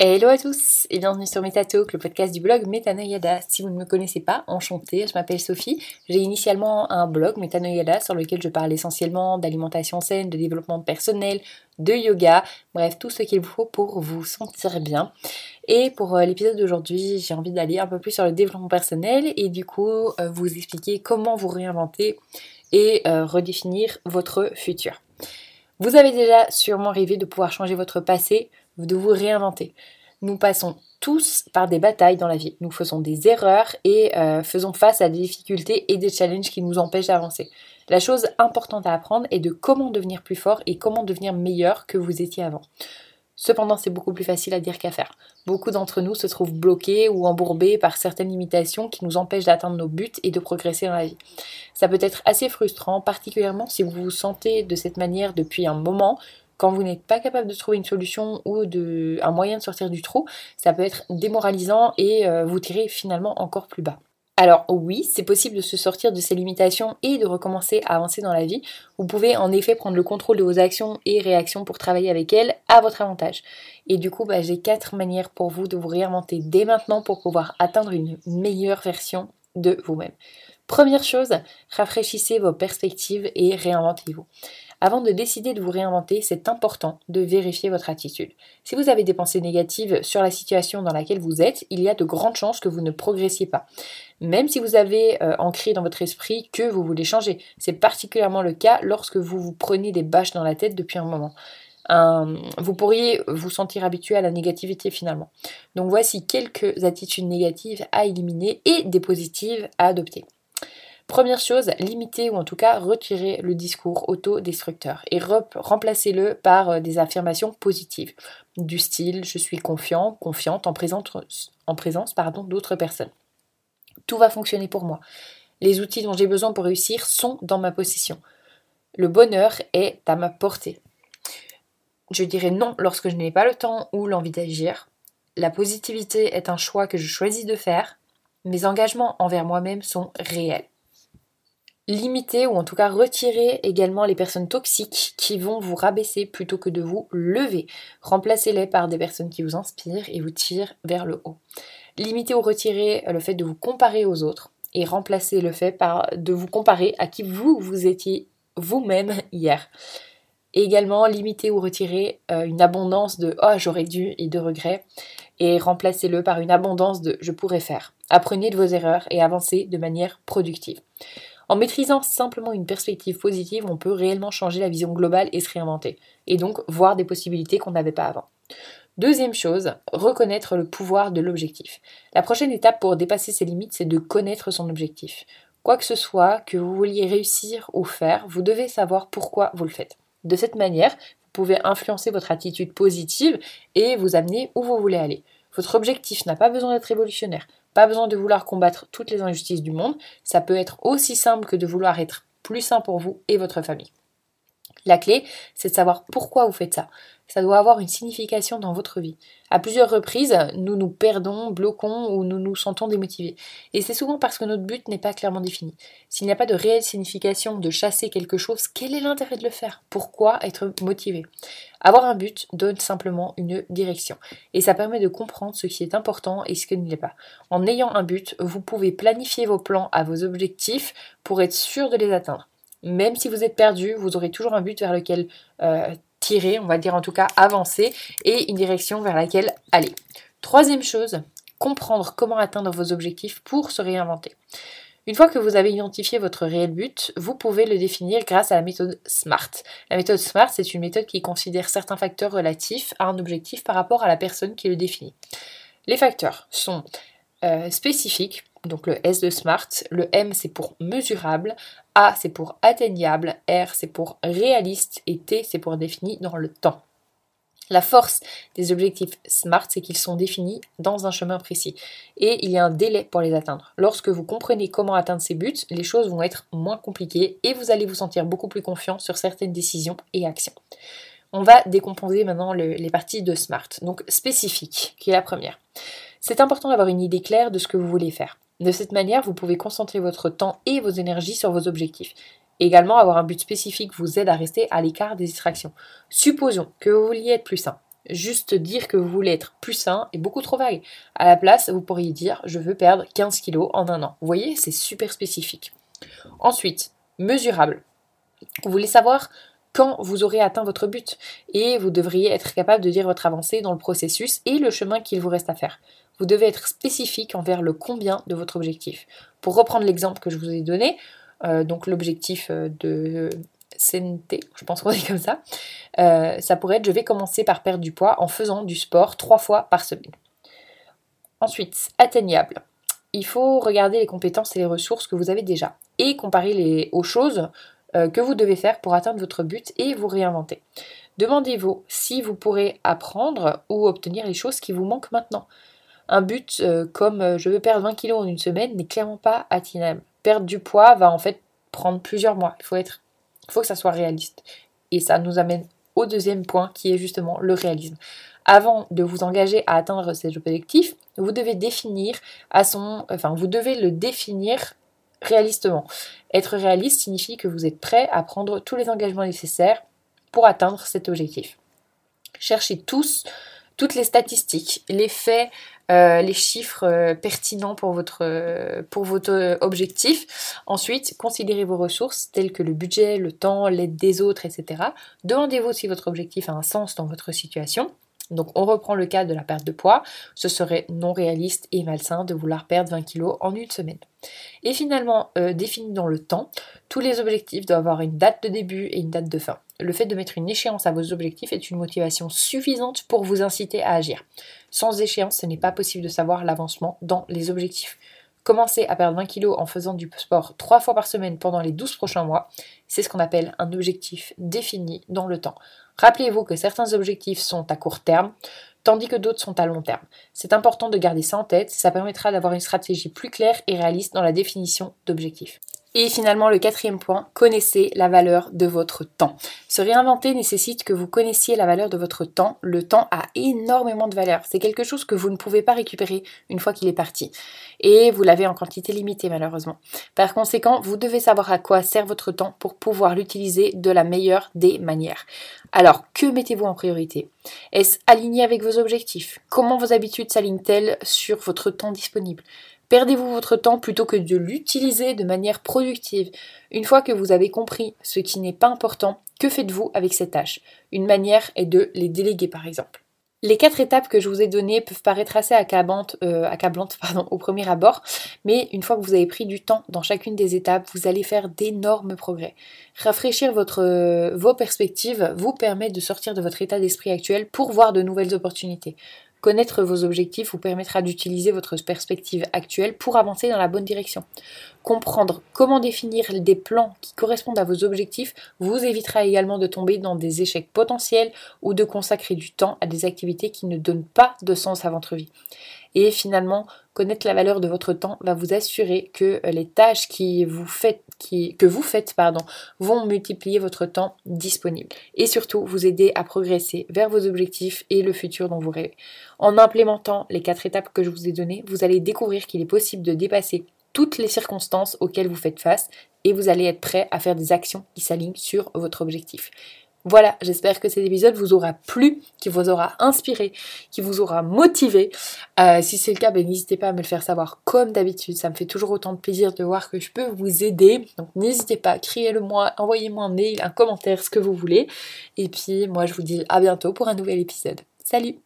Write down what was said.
Hello à tous et bienvenue sur MetaTalk, le podcast du blog Metanoyada. Si vous ne me connaissez pas, enchantée, je m'appelle Sophie. J'ai initialement un blog Metanoyada sur lequel je parle essentiellement d'alimentation saine, de développement personnel, de yoga, bref, tout ce qu'il vous faut pour vous sentir bien. Et pour euh, l'épisode d'aujourd'hui, j'ai envie d'aller un peu plus sur le développement personnel et du coup euh, vous expliquer comment vous réinventer et euh, redéfinir votre futur. Vous avez déjà sûrement rêvé de pouvoir changer votre passé, de vous réinventer. Nous passons tous par des batailles dans la vie. Nous faisons des erreurs et euh, faisons face à des difficultés et des challenges qui nous empêchent d'avancer. La chose importante à apprendre est de comment devenir plus fort et comment devenir meilleur que vous étiez avant. Cependant, c'est beaucoup plus facile à dire qu'à faire. Beaucoup d'entre nous se trouvent bloqués ou embourbés par certaines limitations qui nous empêchent d'atteindre nos buts et de progresser dans la vie. Ça peut être assez frustrant, particulièrement si vous vous sentez de cette manière depuis un moment, quand vous n'êtes pas capable de trouver une solution ou de, un moyen de sortir du trou, ça peut être démoralisant et euh, vous tirer finalement encore plus bas. Alors oui, c'est possible de se sortir de ces limitations et de recommencer à avancer dans la vie. Vous pouvez en effet prendre le contrôle de vos actions et réactions pour travailler avec elles à votre avantage. Et du coup, bah, j'ai quatre manières pour vous de vous réinventer dès maintenant pour pouvoir atteindre une meilleure version de vous-même. Première chose, rafraîchissez vos perspectives et réinventez-vous. Avant de décider de vous réinventer, c'est important de vérifier votre attitude. Si vous avez des pensées négatives sur la situation dans laquelle vous êtes, il y a de grandes chances que vous ne progressiez pas. Même si vous avez euh, ancré dans votre esprit que vous voulez changer, c'est particulièrement le cas lorsque vous vous prenez des bâches dans la tête depuis un moment. vous pourriez vous sentir habitué à la négativité finalement. Donc voici quelques attitudes négatives à éliminer et des positives à adopter. Première chose, limitez ou en tout cas retirez le discours autodestructeur et remplacez-le par euh, des affirmations positives du style je suis confiant, confiante en présence, en d'autres personnes. Tout va fonctionner pour moi. Les outils dont j'ai besoin pour réussir sont dans ma possession. Le bonheur est à ma portée. Je dirais non lorsque je n'ai pas le temps ou l'envie d'agir. La positivité est un choix que je choisis de faire. Mes engagements envers moi-même sont réels limiter ou en tout cas retirer également les personnes toxiques qui vont vous rabaisser plutôt que de vous lever. Remplacez-les par des personnes qui vous inspirent et vous tirent vers le haut. Limiter ou retirer le fait de vous comparer aux autres et remplacer le fait de vous comparer à qui vous vous étiez vous-même hier. Également limiter ou retirer euh, une abondance de oh j'aurais dû et de regrets et remplacez-le par une abondance de je pourrais faire. Apprenez de vos erreurs et avancez de manière productive. En maîtrisant simplement une perspective positive, on peut réellement changer la vision globale et se réinventer, et donc voir des possibilités qu'on n'avait pas avant. Deuxième chose, reconnaître le pouvoir de l'objectif. La prochaine étape pour dépasser ses limites, c'est de connaître son objectif. Quoi que ce soit que vous vouliez réussir ou faire, vous devez savoir pourquoi vous le faites. De cette manière, vous pouvez influencer votre attitude positive et vous amener où vous voulez aller. Votre objectif n'a pas besoin d'être révolutionnaire. Pas besoin de vouloir combattre toutes les injustices du monde, ça peut être aussi simple que de vouloir être plus sain pour vous et votre famille. La clé, c'est de savoir pourquoi vous faites ça. Ça doit avoir une signification dans votre vie. À plusieurs reprises, nous nous perdons, bloquons ou nous nous sentons démotivés. Et c'est souvent parce que notre but n'est pas clairement défini. S'il n'y a pas de réelle signification de chasser quelque chose, quel est l'intérêt de le faire? Pourquoi être motivé? Avoir un but donne simplement une direction. Et ça permet de comprendre ce qui est important et ce qui ne l'est pas. En ayant un but, vous pouvez planifier vos plans à vos objectifs pour être sûr de les atteindre. Même si vous êtes perdu, vous aurez toujours un but vers lequel euh, tirer, on va dire en tout cas avancer, et une direction vers laquelle aller. Troisième chose, comprendre comment atteindre vos objectifs pour se réinventer. Une fois que vous avez identifié votre réel but, vous pouvez le définir grâce à la méthode SMART. La méthode SMART, c'est une méthode qui considère certains facteurs relatifs à un objectif par rapport à la personne qui le définit. Les facteurs sont euh, spécifiques, donc le S de SMART, le M c'est pour mesurable, A c'est pour atteignable, R c'est pour réaliste et T c'est pour défini dans le temps. La force des objectifs SMART, c'est qu'ils sont définis dans un chemin précis et il y a un délai pour les atteindre. Lorsque vous comprenez comment atteindre ces buts, les choses vont être moins compliquées et vous allez vous sentir beaucoup plus confiant sur certaines décisions et actions. On va décomposer maintenant les parties de SMART. Donc spécifique, qui est la première. C'est important d'avoir une idée claire de ce que vous voulez faire. De cette manière, vous pouvez concentrer votre temps et vos énergies sur vos objectifs. Également, avoir un but spécifique vous aide à rester à l'écart des distractions. Supposons que vous vouliez être plus sain. Juste dire que vous voulez être plus sain est beaucoup trop vague. À la place, vous pourriez dire je veux perdre 15 kilos en un an. Vous voyez, c'est super spécifique. Ensuite, mesurable. Vous voulez savoir quand vous aurez atteint votre but et vous devriez être capable de dire votre avancée dans le processus et le chemin qu'il vous reste à faire. Vous devez être spécifique envers le combien de votre objectif. Pour reprendre l'exemple que je vous ai donné, euh, donc l'objectif euh, de CNT, je pense qu'on est comme ça, euh, ça pourrait être je vais commencer par perdre du poids en faisant du sport trois fois par semaine. Ensuite, atteignable. Il faut regarder les compétences et les ressources que vous avez déjà et comparer les, aux choses que vous devez faire pour atteindre votre but et vous réinventer. Demandez-vous si vous pourrez apprendre ou obtenir les choses qui vous manquent maintenant. Un but euh, comme je veux perdre 20 kg en une semaine n'est clairement pas atteignable. Perdre du poids va en fait prendre plusieurs mois. Il faut être faut que ça soit réaliste. Et ça nous amène au deuxième point qui est justement le réalisme. Avant de vous engager à atteindre ces objectifs, vous devez définir à son, enfin vous devez le définir réalistement. Être réaliste signifie que vous êtes prêt à prendre tous les engagements nécessaires pour atteindre cet objectif. Cherchez tous toutes les statistiques, les faits, euh, les chiffres euh, pertinents pour votre, euh, pour votre objectif. Ensuite, considérez vos ressources telles que le budget, le temps, l'aide des autres, etc. Demandez-vous si votre objectif a un sens dans votre situation. Donc on reprend le cas de la perte de poids. Ce serait non réaliste et malsain de vouloir perdre 20 kg en une semaine. Et finalement, euh, défini dans le temps, tous les objectifs doivent avoir une date de début et une date de fin. Le fait de mettre une échéance à vos objectifs est une motivation suffisante pour vous inciter à agir. Sans échéance, ce n'est pas possible de savoir l'avancement dans les objectifs. Commencer à perdre 20 kg en faisant du sport 3 fois par semaine pendant les 12 prochains mois, c'est ce qu'on appelle un objectif défini dans le temps. Rappelez-vous que certains objectifs sont à court terme, tandis que d'autres sont à long terme. C'est important de garder ça en tête, ça permettra d'avoir une stratégie plus claire et réaliste dans la définition d'objectifs. Et finalement, le quatrième point, connaissez la valeur de votre temps. Se réinventer nécessite que vous connaissiez la valeur de votre temps. Le temps a énormément de valeur. C'est quelque chose que vous ne pouvez pas récupérer une fois qu'il est parti. Et vous l'avez en quantité limitée malheureusement. Par conséquent, vous devez savoir à quoi sert votre temps pour pouvoir l'utiliser de la meilleure des manières. Alors, que mettez-vous en priorité? Est-ce aligné avec vos objectifs? Comment vos habitudes s'alignent-elles sur votre temps disponible? Perdez-vous votre temps plutôt que de l'utiliser de manière productive. Une fois que vous avez compris ce qui n'est pas important, que faites-vous avec ces tâches? Une manière est de les déléguer par exemple. Les quatre étapes que je vous ai données peuvent paraître assez accablantes, euh, au premier abord, mais une fois que vous avez pris du temps dans chacune des étapes, vous allez faire d'énormes progrès. Rafraîchir euh, vos perspectives vous permet de sortir de votre état d'esprit actuel pour voir de nouvelles opportunités. Connaître vos objectifs vous permettra d'utiliser votre perspective actuelle pour avancer dans la bonne direction. Comprendre comment définir des plans qui correspondent à vos objectifs vous évitera également de tomber dans des échecs potentiels ou de consacrer du temps à des activités qui ne donnent pas de sens à votre vie. Et finalement, connaître la valeur de votre temps va vous assurer que les tâches qui vous faites, que vous faites pardon, vont multiplier votre temps disponible. Et surtout, vous aider à progresser vers vos objectifs et le futur dont vous rêvez. En implémentant les quatre étapes que je vous ai données, vous allez découvrir qu'il est possible de dépasser toutes les circonstances auxquelles vous faites face et vous allez être prêt à faire des actions qui s'alignent sur votre objectif. Voilà, j'espère que cet épisode vous aura plu, qui vous aura inspiré, qui vous aura motivé. Euh, si c'est le cas, ben, n'hésitez pas à me le faire savoir comme d'habitude. Ça me fait toujours autant de plaisir de voir que je peux vous aider. Donc n'hésitez pas, criez-le moi, envoyez-moi un mail, un commentaire, ce que vous voulez. Et puis moi je vous dis à bientôt pour un nouvel épisode. Salut